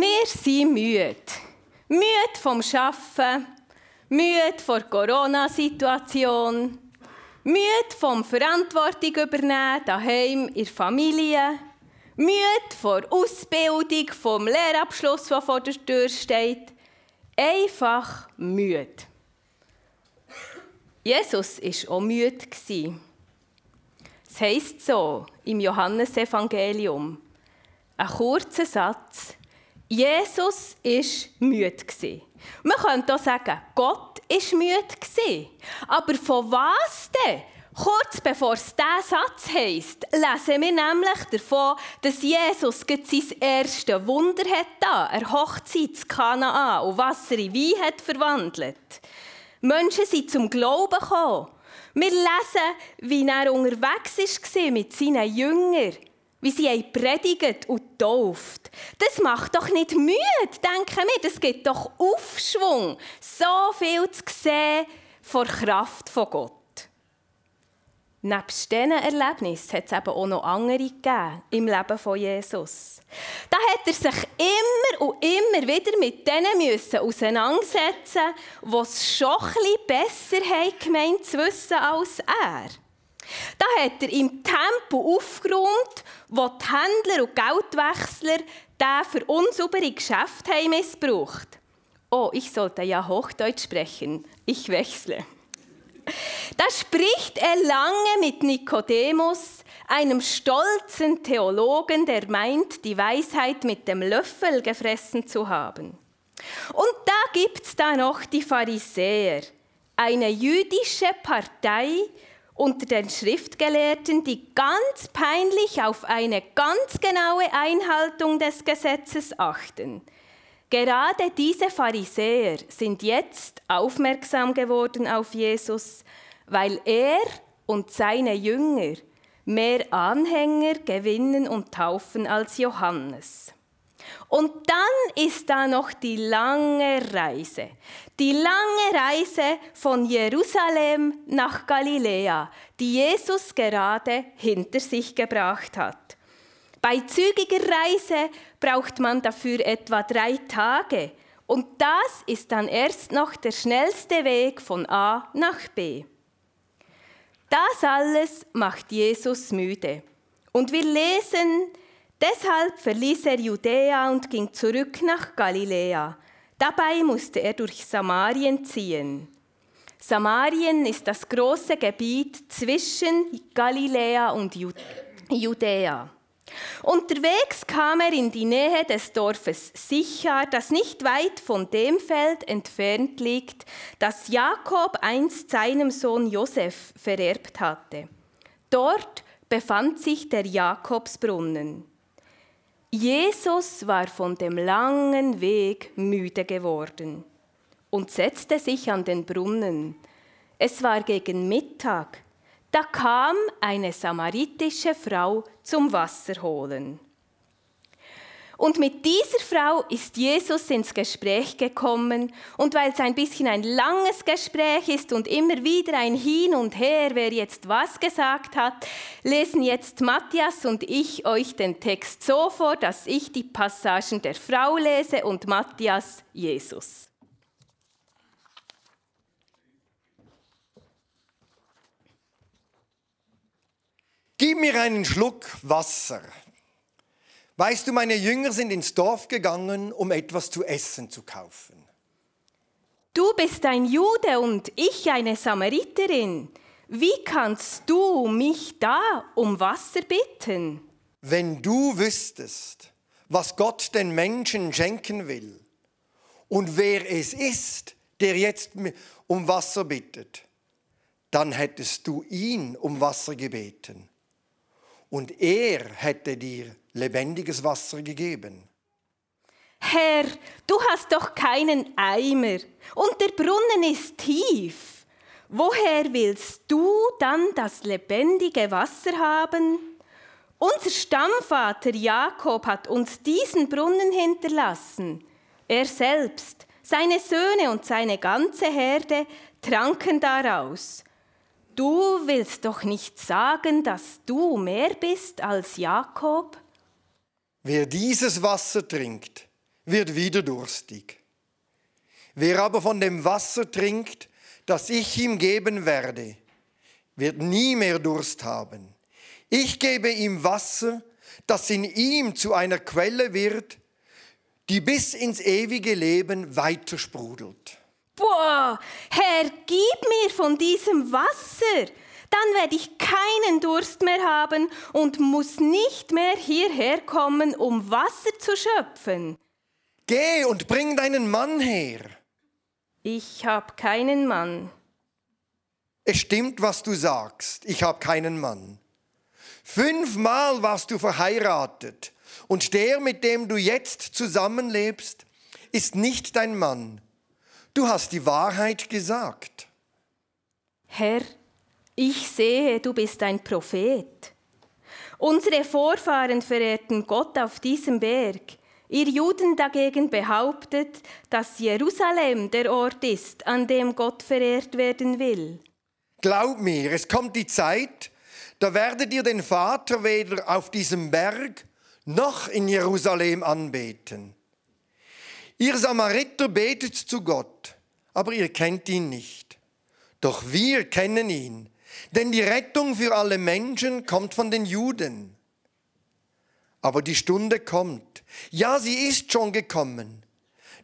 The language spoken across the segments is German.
Wir sind müde. Müde vom Arbeiten, müde vor der Corona-Situation, müde vom Verantwortung übernehmen, daheim in der Familie, müde vor Ausbildung, vom Lehrabschluss, der vor der Tür steht. Einfach müde. Jesus war auch müde. Es heisst so im Johannesevangelium, ein kurzer Satz, Jesus war müde. Man könnte auch sagen, Gott war müde. Aber von was denn? Kurz bevor es diesen Satz heisst, lesen wir nämlich davon, dass Jesus sein erstes Wunder hat er Hochzeit zu Kanaan und Wasser in Wein hat verwandelt. Menschen sind zum Glauben gekommen. Wir lesen, wie er unterwegs war mit seinen Jüngern wie sie predigt und tauft. Das macht doch nicht müde, denken wir. Das gibt doch Aufschwung, so viel zu sehen vor Kraft von Gott. Neben diesen Erlebnissen hat es eben auch noch andere gegeben im Leben von Jesus. Da hat er sich immer und immer wieder mit denen müssen auseinandersetzen die es schon ein bisschen besser haben gemeint zu wissen als er. Da hat er im Tempo aufgeräumt, wo die Händler und Geldwechsler den für unsaubere Geschäfte haben missbraucht. Oh, ich sollte ja Hochdeutsch sprechen. Ich wechsle. Da spricht er lange mit Nikodemus, einem stolzen Theologen, der meint, die Weisheit mit dem Löffel gefressen zu haben. Und da gibt es da noch die Pharisäer, eine jüdische Partei, unter den Schriftgelehrten, die ganz peinlich auf eine ganz genaue Einhaltung des Gesetzes achten. Gerade diese Pharisäer sind jetzt aufmerksam geworden auf Jesus, weil er und seine Jünger mehr Anhänger gewinnen und taufen als Johannes. Und dann ist da noch die lange Reise. Die lange Reise von Jerusalem nach Galiläa, die Jesus gerade hinter sich gebracht hat. Bei zügiger Reise braucht man dafür etwa drei Tage. Und das ist dann erst noch der schnellste Weg von A nach B. Das alles macht Jesus müde. Und wir lesen, Deshalb verließ er Judäa und ging zurück nach Galiläa. Dabei musste er durch Samarien ziehen. Samarien ist das große Gebiet zwischen Galiläa und Judäa. Unterwegs kam er in die Nähe des Dorfes Sichar, das nicht weit von dem Feld entfernt liegt, das Jakob einst seinem Sohn Josef vererbt hatte. Dort befand sich der Jakobsbrunnen. Jesus war von dem langen Weg müde geworden und setzte sich an den Brunnen. Es war gegen Mittag. Da kam eine samaritische Frau zum Wasser holen. Und mit dieser Frau ist Jesus ins Gespräch gekommen. Und weil es ein bisschen ein langes Gespräch ist und immer wieder ein Hin und Her, wer jetzt was gesagt hat, lesen jetzt Matthias und ich euch den Text so vor, dass ich die Passagen der Frau lese und Matthias Jesus. Gib mir einen Schluck Wasser. Weißt du, meine Jünger sind ins Dorf gegangen, um etwas zu essen zu kaufen. Du bist ein Jude und ich eine Samariterin. Wie kannst du mich da um Wasser bitten? Wenn du wüsstest, was Gott den Menschen schenken will und wer es ist, der jetzt um Wasser bittet, dann hättest du ihn um Wasser gebeten und er hätte dir lebendiges Wasser gegeben. Herr, du hast doch keinen Eimer und der Brunnen ist tief. Woher willst du dann das lebendige Wasser haben? Unser Stammvater Jakob hat uns diesen Brunnen hinterlassen. Er selbst, seine Söhne und seine ganze Herde tranken daraus. Du willst doch nicht sagen, dass du mehr bist als Jakob? Wer dieses Wasser trinkt, wird wieder durstig. Wer aber von dem Wasser trinkt, das ich ihm geben werde, wird nie mehr Durst haben. Ich gebe ihm Wasser, das in ihm zu einer Quelle wird, die bis ins ewige Leben weiter sprudelt. Boah, Herr, gib mir von diesem Wasser. Dann werde ich keinen Durst mehr haben und muss nicht mehr hierher kommen, um Wasser zu schöpfen. Geh und bring deinen Mann her. Ich habe keinen Mann. Es stimmt, was du sagst. Ich habe keinen Mann. Fünfmal warst du verheiratet und der, mit dem du jetzt zusammenlebst, ist nicht dein Mann. Du hast die Wahrheit gesagt. Herr, ich sehe, du bist ein Prophet. Unsere Vorfahren verehrten Gott auf diesem Berg. Ihr Juden dagegen behauptet, dass Jerusalem der Ort ist, an dem Gott verehrt werden will. Glaub mir, es kommt die Zeit, da werdet ihr den Vater weder auf diesem Berg noch in Jerusalem anbeten. Ihr Samariter betet zu Gott, aber ihr kennt ihn nicht. Doch wir kennen ihn, denn die Rettung für alle Menschen kommt von den Juden. Aber die Stunde kommt, ja, sie ist schon gekommen.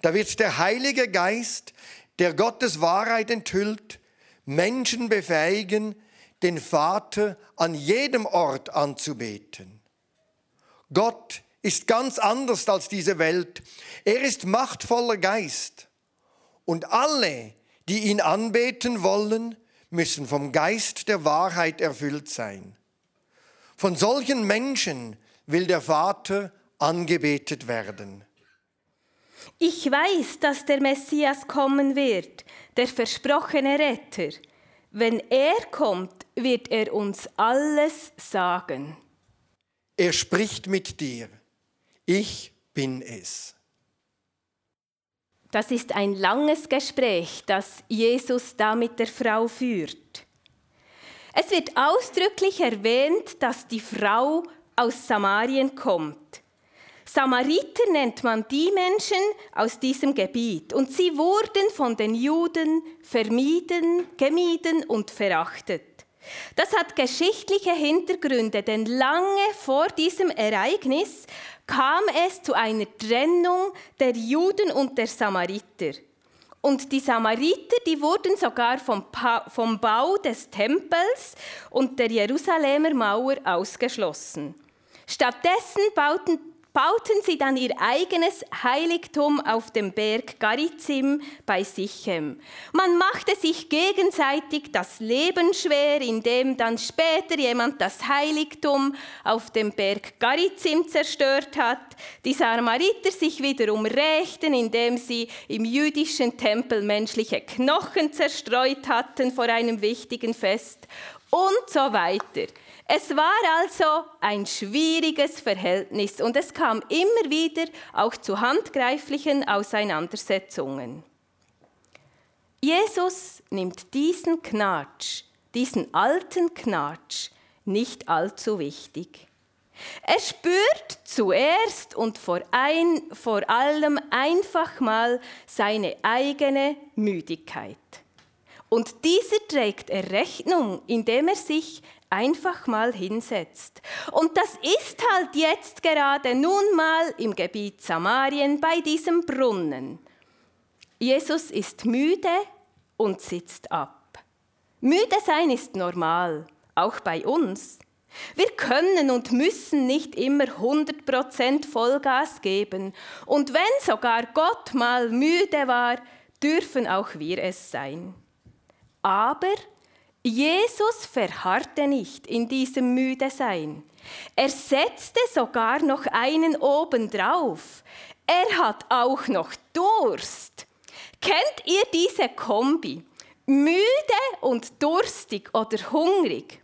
Da wird der Heilige Geist, der Gottes Wahrheit enthüllt, Menschen befähigen, den Vater an jedem Ort anzubeten. Gott ist ganz anders als diese Welt. Er ist machtvoller Geist. Und alle, die ihn anbeten wollen, müssen vom Geist der Wahrheit erfüllt sein. Von solchen Menschen will der Vater angebetet werden. Ich weiß, dass der Messias kommen wird, der versprochene Retter. Wenn er kommt, wird er uns alles sagen. Er spricht mit dir. Ich bin es. Das ist ein langes Gespräch, das Jesus da mit der Frau führt. Es wird ausdrücklich erwähnt, dass die Frau aus Samarien kommt. Samariter nennt man die Menschen aus diesem Gebiet und sie wurden von den Juden vermieden, gemieden und verachtet. Das hat geschichtliche Hintergründe, denn lange vor diesem Ereignis kam es zu einer Trennung der Juden und der Samariter. Und die Samariter, die wurden sogar vom, pa vom Bau des Tempels und der Jerusalemer Mauer ausgeschlossen. Stattdessen bauten bauten sie dann ihr eigenes Heiligtum auf dem Berg Garizim bei Sichem. Man machte sich gegenseitig das Leben schwer, indem dann später jemand das Heiligtum auf dem Berg Garizim zerstört hat. Die Samariter sich wiederum rächten, indem sie im jüdischen Tempel menschliche Knochen zerstreut hatten vor einem wichtigen Fest und so weiter. Es war also ein schwieriges Verhältnis und es kam immer wieder auch zu handgreiflichen Auseinandersetzungen. Jesus nimmt diesen Knatsch, diesen alten Knatsch, nicht allzu wichtig. Er spürt zuerst und vor, ein, vor allem einfach mal seine eigene Müdigkeit. Und dieser trägt er Rechnung, indem er sich einfach mal hinsetzt. Und das ist halt jetzt gerade nun mal im Gebiet Samarien bei diesem Brunnen. Jesus ist müde und sitzt ab. Müde sein ist normal, auch bei uns. Wir können und müssen nicht immer 100% Vollgas geben. Und wenn sogar Gott mal müde war, dürfen auch wir es sein. Aber Jesus verharrte nicht in diesem Müdesein. Er setzte sogar noch einen obendrauf. Er hat auch noch Durst. Kennt ihr diese Kombi? Müde und durstig oder hungrig?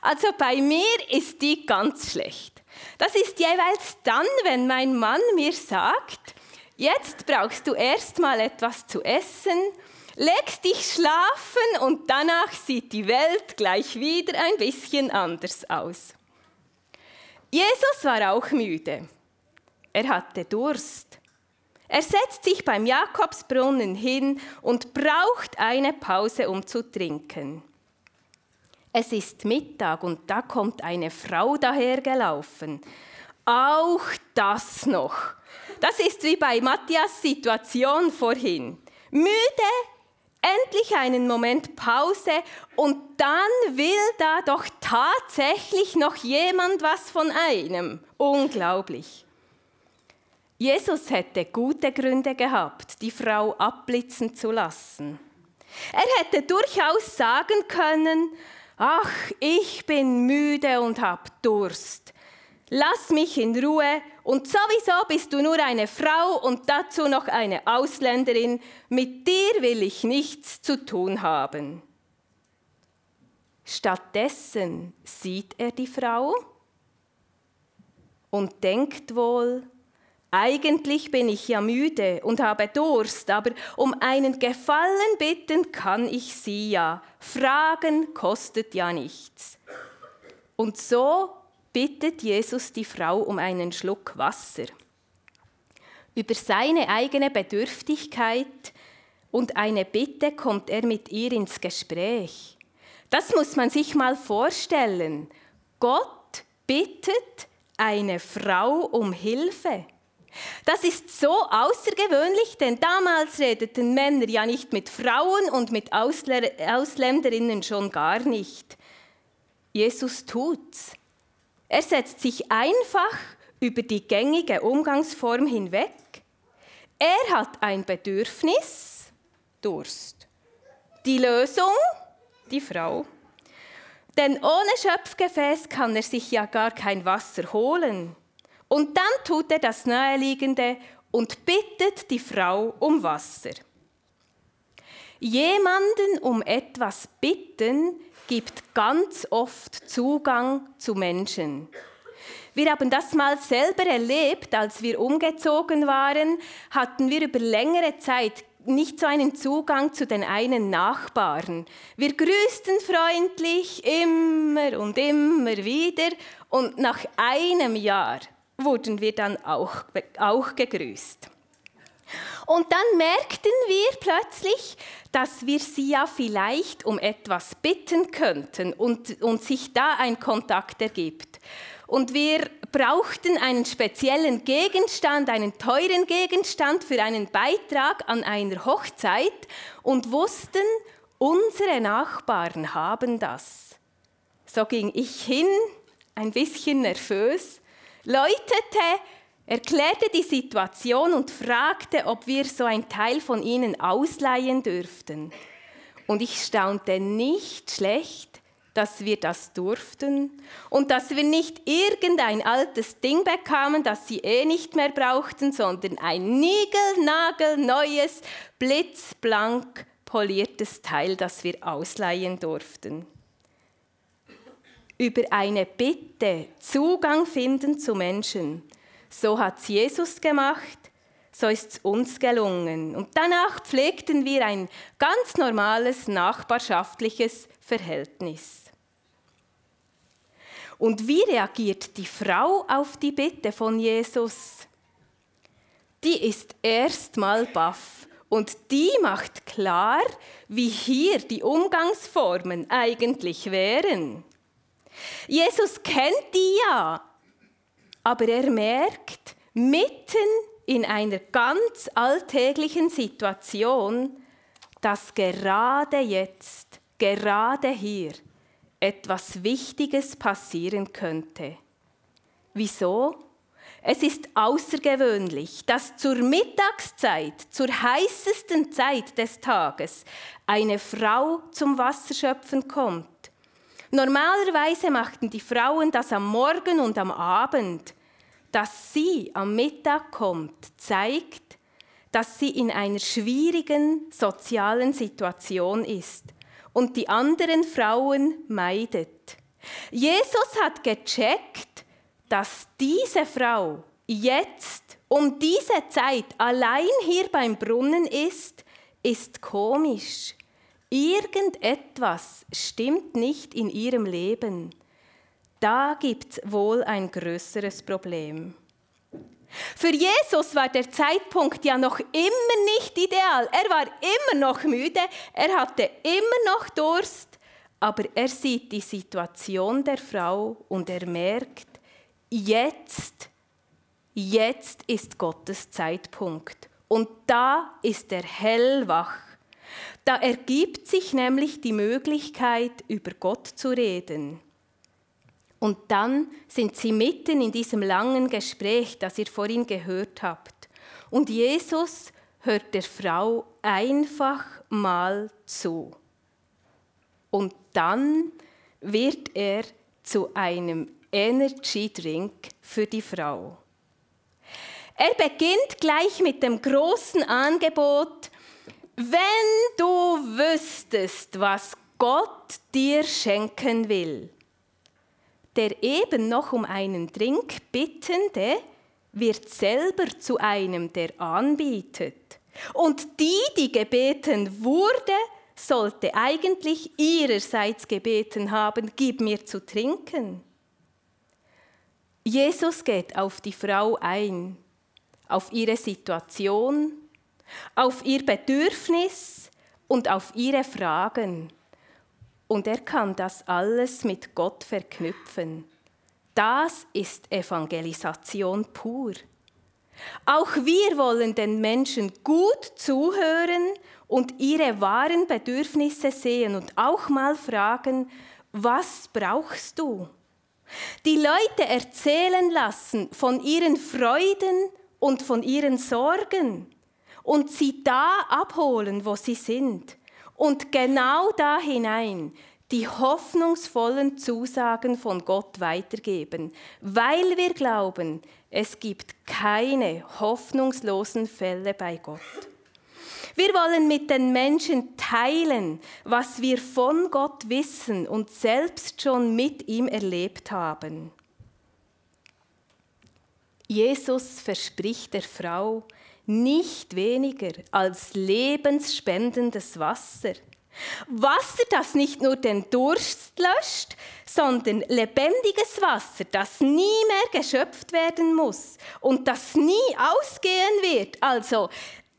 Also bei mir ist die ganz schlecht. Das ist jeweils dann, wenn mein Mann mir sagt, jetzt brauchst du erst mal etwas zu essen legst dich schlafen und danach sieht die Welt gleich wieder ein bisschen anders aus. Jesus war auch müde. Er hatte Durst. Er setzt sich beim Jakobsbrunnen hin und braucht eine Pause, um zu trinken. Es ist Mittag und da kommt eine Frau dahergelaufen. Auch das noch. Das ist wie bei Matthias Situation vorhin. Müde, endlich einen Moment Pause und dann will da doch tatsächlich noch jemand was von einem. Unglaublich. Jesus hätte gute Gründe gehabt, die Frau abblitzen zu lassen. Er hätte durchaus sagen können, ach, ich bin müde und hab Durst. Lass mich in Ruhe und sowieso bist du nur eine Frau und dazu noch eine Ausländerin, mit dir will ich nichts zu tun haben. Stattdessen sieht er die Frau und denkt wohl, eigentlich bin ich ja müde und habe Durst, aber um einen Gefallen bitten kann ich sie ja. Fragen kostet ja nichts. Und so bittet Jesus die Frau um einen Schluck Wasser. Über seine eigene Bedürftigkeit und eine Bitte kommt er mit ihr ins Gespräch. Das muss man sich mal vorstellen. Gott bittet eine Frau um Hilfe. Das ist so außergewöhnlich, denn damals redeten Männer ja nicht mit Frauen und mit Ausländerinnen schon gar nicht. Jesus tut's. Er setzt sich einfach über die gängige Umgangsform hinweg. Er hat ein Bedürfnis, Durst. Die Lösung, die Frau. Denn ohne Schöpfgefäß kann er sich ja gar kein Wasser holen. Und dann tut er das Naheliegende und bittet die Frau um Wasser. Jemanden um etwas bitten gibt ganz oft Zugang zu Menschen. Wir haben das mal selber erlebt, als wir umgezogen waren, hatten wir über längere Zeit nicht so einen Zugang zu den einen Nachbarn. Wir grüßten freundlich immer und immer wieder und nach einem Jahr wurden wir dann auch, auch gegrüßt. Und dann merkten wir plötzlich, dass wir sie ja vielleicht um etwas bitten könnten und, und sich da ein Kontakt ergibt. Und wir brauchten einen speziellen Gegenstand, einen teuren Gegenstand für einen Beitrag an einer Hochzeit und wussten, unsere Nachbarn haben das. So ging ich hin, ein bisschen nervös, läutete, erklärte die Situation und fragte, ob wir so ein Teil von ihnen ausleihen dürften. Und ich staunte nicht schlecht, dass wir das durften und dass wir nicht irgendein altes Ding bekamen, das sie eh nicht mehr brauchten, sondern ein niegelnagelneues, blitzblank poliertes Teil, das wir ausleihen durften. Über eine Bitte Zugang finden zu Menschen so hat es Jesus gemacht, so ist es uns gelungen. Und danach pflegten wir ein ganz normales nachbarschaftliches Verhältnis. Und wie reagiert die Frau auf die Bitte von Jesus? Die ist erstmal baff und die macht klar, wie hier die Umgangsformen eigentlich wären. Jesus kennt die ja aber er merkt, mitten in einer ganz alltäglichen Situation, dass gerade jetzt, gerade hier, etwas Wichtiges passieren könnte. Wieso? Es ist außergewöhnlich, dass zur Mittagszeit, zur heißesten Zeit des Tages, eine Frau zum Wasserschöpfen kommt. Normalerweise machten die Frauen das am Morgen und am Abend. Dass sie am Mittag kommt, zeigt, dass sie in einer schwierigen sozialen Situation ist und die anderen Frauen meidet. Jesus hat gecheckt, dass diese Frau jetzt um diese Zeit allein hier beim Brunnen ist, ist komisch. Irgendetwas stimmt nicht in ihrem Leben. Da gibt es wohl ein größeres Problem. Für Jesus war der Zeitpunkt ja noch immer nicht ideal. Er war immer noch müde, er hatte immer noch Durst, aber er sieht die Situation der Frau und er merkt, jetzt, jetzt ist Gottes Zeitpunkt. Und da ist er hellwach. Da ergibt sich nämlich die Möglichkeit, über Gott zu reden. Und dann sind sie mitten in diesem langen Gespräch, das ihr vorhin gehört habt. Und Jesus hört der Frau einfach mal zu. Und dann wird er zu einem Energy Drink für die Frau. Er beginnt gleich mit dem großen Angebot, wenn du wüsstest, was Gott dir schenken will, der eben noch um einen Trink bittende wird selber zu einem, der anbietet. Und die, die gebeten wurde, sollte eigentlich ihrerseits gebeten haben, gib mir zu trinken. Jesus geht auf die Frau ein, auf ihre Situation, auf ihr Bedürfnis und auf ihre Fragen. Und er kann das alles mit Gott verknüpfen. Das ist Evangelisation pur. Auch wir wollen den Menschen gut zuhören und ihre wahren Bedürfnisse sehen und auch mal fragen, was brauchst du? Die Leute erzählen lassen von ihren Freuden und von ihren Sorgen und sie da abholen, wo sie sind und genau da hinein die hoffnungsvollen Zusagen von Gott weitergeben, weil wir glauben, es gibt keine hoffnungslosen Fälle bei Gott. Wir wollen mit den Menschen teilen, was wir von Gott wissen und selbst schon mit ihm erlebt haben. Jesus verspricht der Frau, nicht weniger als lebensspendendes Wasser. Wasser, das nicht nur den Durst löscht, sondern lebendiges Wasser, das nie mehr geschöpft werden muss und das nie ausgehen wird. Also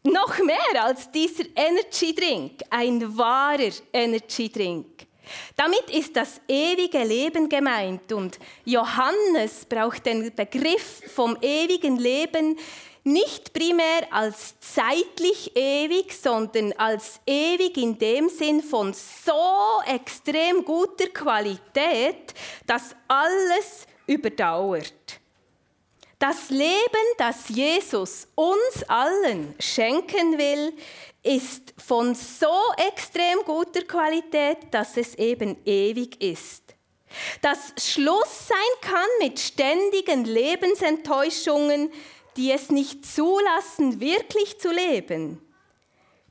noch mehr als dieser Energy Drink, ein wahrer Energy Drink. Damit ist das ewige Leben gemeint und Johannes braucht den Begriff vom ewigen Leben nicht primär als zeitlich ewig, sondern als ewig in dem Sinn von so extrem guter Qualität, dass alles überdauert. Das Leben, das Jesus uns allen schenken will, ist von so extrem guter Qualität, dass es eben ewig ist. Das Schluss sein kann mit ständigen Lebensenttäuschungen, die es nicht zulassen, wirklich zu leben.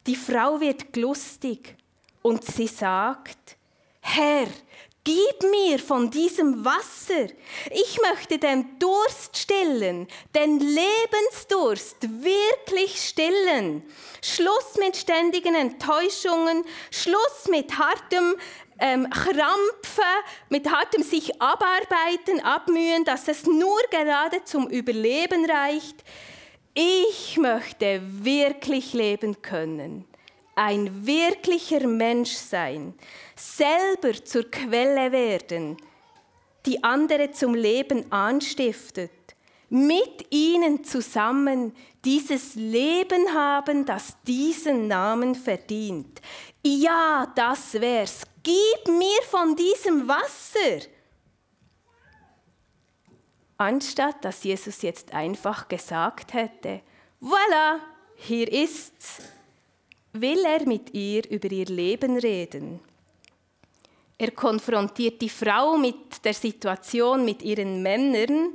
Die Frau wird lustig und sie sagt, Herr, gib mir von diesem Wasser. Ich möchte den Durst stillen, den Lebensdurst wirklich stillen. Schluss mit ständigen Enttäuschungen, Schluss mit hartem ähm, Krampfen, mit hartem sich abarbeiten, abmühen, dass es nur gerade zum Überleben reicht. Ich möchte wirklich leben können, ein wirklicher Mensch sein, selber zur Quelle werden, die andere zum Leben anstiftet, mit ihnen zusammen dieses Leben haben, das diesen Namen verdient. Ja, das wär's gib mir von diesem Wasser. Anstatt dass Jesus jetzt einfach gesagt hätte, voilà, hier ist's, will er mit ihr über ihr Leben reden. Er konfrontiert die Frau mit der Situation mit ihren Männern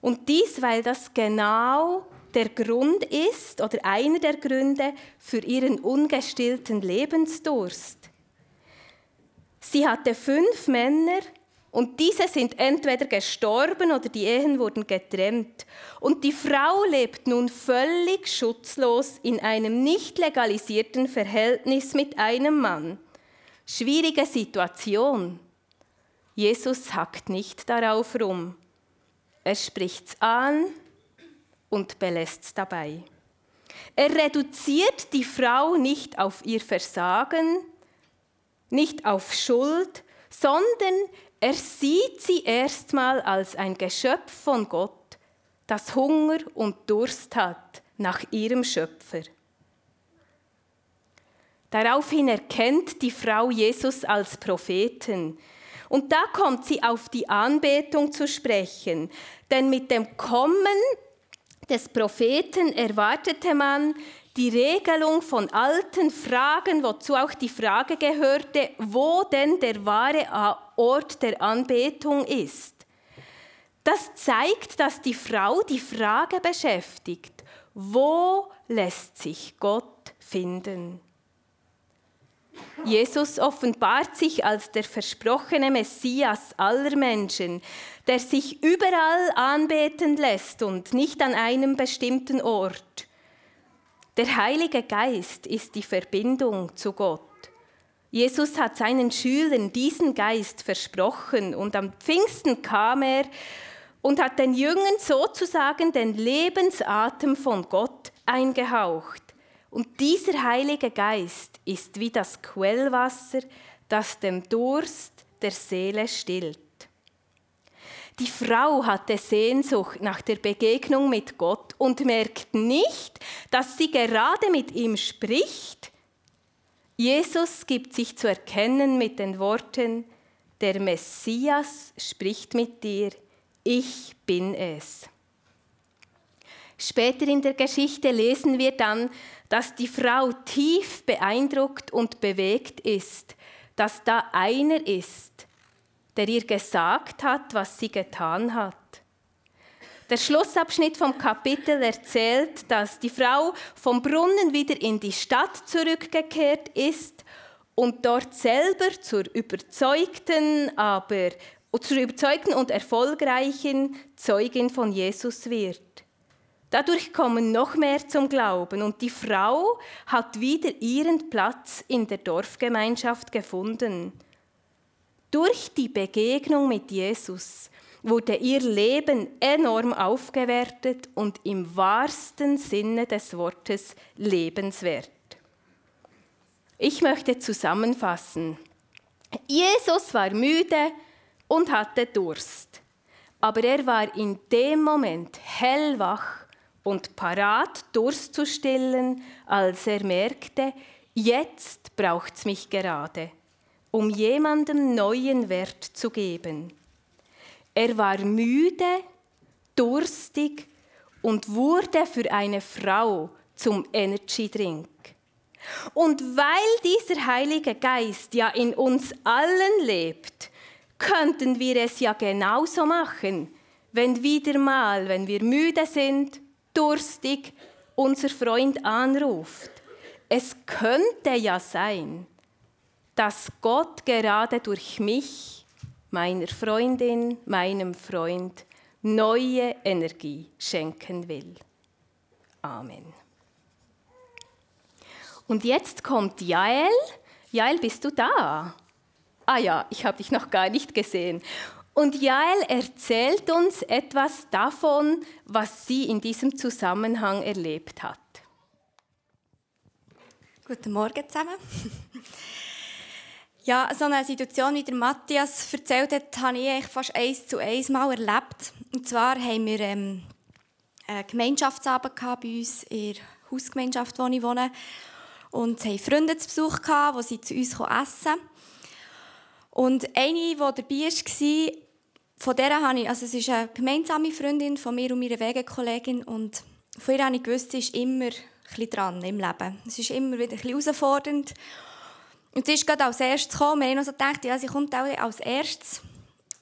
und dies, weil das genau der Grund ist oder einer der Gründe für ihren ungestillten Lebensdurst. Sie hatte fünf Männer und diese sind entweder gestorben oder die Ehen wurden getrennt. Und die Frau lebt nun völlig schutzlos in einem nicht legalisierten Verhältnis mit einem Mann. Schwierige Situation. Jesus hackt nicht darauf rum. Er spricht's an und belässt es dabei. Er reduziert die Frau nicht auf ihr Versagen, nicht auf Schuld, sondern er sieht sie erstmal als ein Geschöpf von Gott, das Hunger und Durst hat nach ihrem Schöpfer. Daraufhin erkennt die Frau Jesus als Propheten. Und da kommt sie auf die Anbetung zu sprechen. Denn mit dem Kommen des Propheten erwartete man die Regelung von alten Fragen, wozu auch die Frage gehörte, wo denn der wahre Ort der Anbetung ist. Das zeigt, dass die Frau die Frage beschäftigt, wo lässt sich Gott finden? Jesus offenbart sich als der versprochene Messias aller Menschen, der sich überall anbeten lässt und nicht an einem bestimmten Ort. Der Heilige Geist ist die Verbindung zu Gott. Jesus hat seinen Schülern diesen Geist versprochen und am Pfingsten kam er und hat den Jüngern sozusagen den Lebensatem von Gott eingehaucht. Und dieser Heilige Geist ist wie das Quellwasser, das dem Durst der Seele stillt. Die Frau hatte Sehnsucht nach der Begegnung mit Gott und merkt nicht, dass sie gerade mit ihm spricht. Jesus gibt sich zu erkennen mit den Worten, der Messias spricht mit dir, ich bin es. Später in der Geschichte lesen wir dann, dass die Frau tief beeindruckt und bewegt ist, dass da einer ist, der ihr gesagt hat, was sie getan hat. Der Schlussabschnitt vom Kapitel erzählt, dass die Frau vom Brunnen wieder in die Stadt zurückgekehrt ist und dort selber zur überzeugten, aber zur überzeugten und erfolgreichen Zeugin von Jesus wird. Dadurch kommen noch mehr zum Glauben und die Frau hat wieder ihren Platz in der Dorfgemeinschaft gefunden. Durch die Begegnung mit Jesus wurde ihr Leben enorm aufgewertet und im wahrsten Sinne des Wortes lebenswert. Ich möchte zusammenfassen. Jesus war müde und hatte Durst, aber er war in dem Moment hellwach und parat Durst zu stillen, als er merkte, jetzt braucht es mich gerade, um jemandem neuen Wert zu geben. Er war müde, durstig und wurde für eine Frau zum Energy Drink. Und weil dieser Heilige Geist ja in uns allen lebt, könnten wir es ja genauso machen, wenn wieder mal, wenn wir müde sind durstig unser Freund anruft. Es könnte ja sein, dass Gott gerade durch mich, meiner Freundin, meinem Freund, neue Energie schenken will. Amen. Und jetzt kommt Jael. Jael, bist du da? Ah ja, ich habe dich noch gar nicht gesehen. Und Jael erzählt uns etwas davon, was sie in diesem Zusammenhang erlebt hat. Guten Morgen zusammen. Ja, so eine Situation, wie der Matthias erzählt hat, habe ich eigentlich fast eins zu eins mal erlebt. Und zwar haben wir ähm, einen Gemeinschaftsabend bei uns in der Hausgemeinschaft, wo ich wohne. Und haben Freunde zu Besuch, die sie zu uns essen Und eine, die dabei war, von der habe ich, also es ist eine gemeinsame Freundin von mir und meiner Wegekollegin und von ihr habe ich gewusst, sie ist immer ein dran im Leben. Es ist immer wieder ein herausfordernd. Und sie ist gerade als erstes gekommen. Wir haben so gedacht, ja, sie kommt auch als erstes.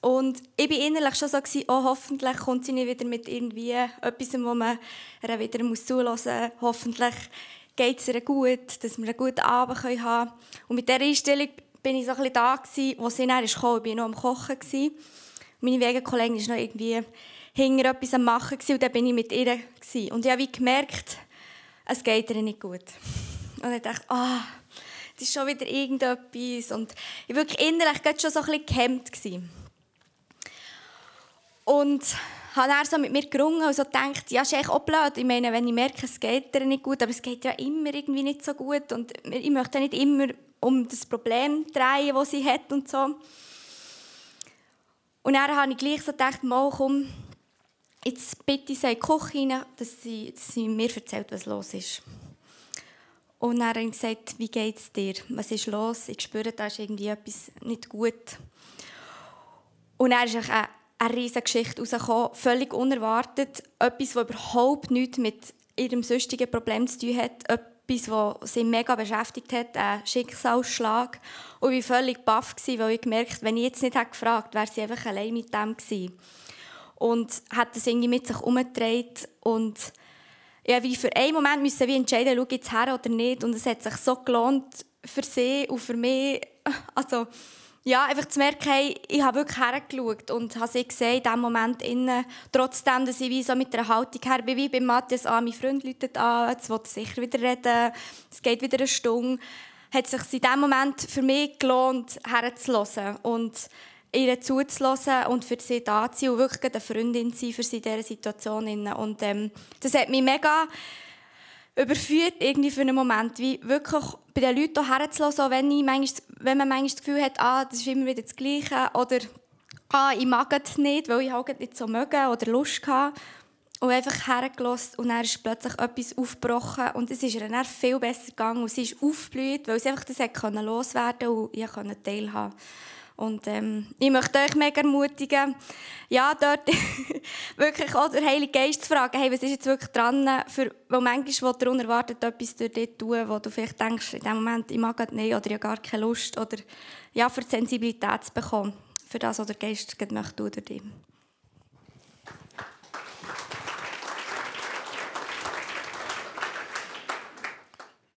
Und ich war innerlich schon so, oh, hoffentlich kommt sie nicht wieder mit irgendwie etwas, wo man wieder zuhören muss. Hoffentlich geht es ihr gut, dass wir einen guten Abend haben können. Und mit dieser Einstellung bin ich so ein bisschen da, wo sie dann kam. Ich war noch am Kochen. Gewesen. Meine Wegekollegin war noch irgendwie hinter etwas am Machen und dann bin ich mit ihr. Und ich habe gemerkt, es geht ihr nicht gut. Und ich dachte, ah, oh, das ist schon wieder irgendetwas. Und ich war wirklich innerlich schon so ein bisschen gehemmt. Gewesen. Und habe er so mit mir gerungen und so gedacht, ja, ist eigentlich auch blöd. Ich meine, wenn ich merke, es geht dir nicht gut, aber es geht ja immer irgendwie nicht so gut und ich möchte nicht immer um das Problem drehen, das sie hat und so. Und dann habe ich gleich so gedacht, mal komm, jetzt bitte sie in die Küche dass sie, dass sie mir erzählt, was los ist. Und dann habe ich gesagt, wie geht es dir? Was ist los? Ich spüre, da ist irgendwie etwas nicht gut. Und dann ist eine, eine riesige Geschichte rausgekommen, völlig unerwartet. Etwas, das überhaupt nichts mit ihrem sonstigen Problem zu tun hat. Etwas, was sie mega beschäftigt hat, ein Schicksalsschlag. Und ich war völlig baff, weil ich gemerkt wenn ich jetzt nicht gefragt hätte, wäre sie einfach allein mit dem gewesen. Und hat das irgendwie mit sich umgedreht und ja, wie für einen Moment müssen wir entscheiden, schaue jetzt her oder nicht. Und es hat sich so gelohnt für sie und für mich. Also, ja, einfach zu merken, hey, ich habe wirklich hergeschaut und habe sie gesehen in diesem Moment innen, trotzdem, dass ich wie so mit einer Haltung her bin, wie bei Matthias an, ah, mein Freund läutet an, jetzt will er sicher wieder reden, es geht wieder eine Stunde, hat sich in diesem Moment für mich gelohnt, herzuhören und ihr zuzulassen und für sie da zu sein und wirklich eine Freundin zu sein für sie in dieser Situation. Und ähm, das hat mich mega überführt irgendwie für einen Moment, wie wirklich bei den Leuten herzulassen, wenn, ich manchmal, wenn man manchmal das Gefühl hat, ah, das ist immer wieder das Gleiche oder ah, ich mag es nicht, weil ich halt nicht so möge oder Lust hatte. Und einfach hergelassen und dann ist plötzlich etwas aufgebrochen und es ist ihr dann viel besser gegangen und sie ist aufgeblüht, weil sie einfach das loswerden konnte und ich konnte teilhaben. Und ähm, ich möchte euch mega ermutigen, ja, dort wirklich auch der Heilige Geist zu fragen, hey, was ist jetzt wirklich dran, für, weil manchmal will er unerwartet etwas durch dich tun, wo du vielleicht denkst, in dem Moment, ich mag nicht oder ich habe gar keine Lust oder ja, für die Sensibilität zu bekommen, für das, was der Geist möchte durch dich.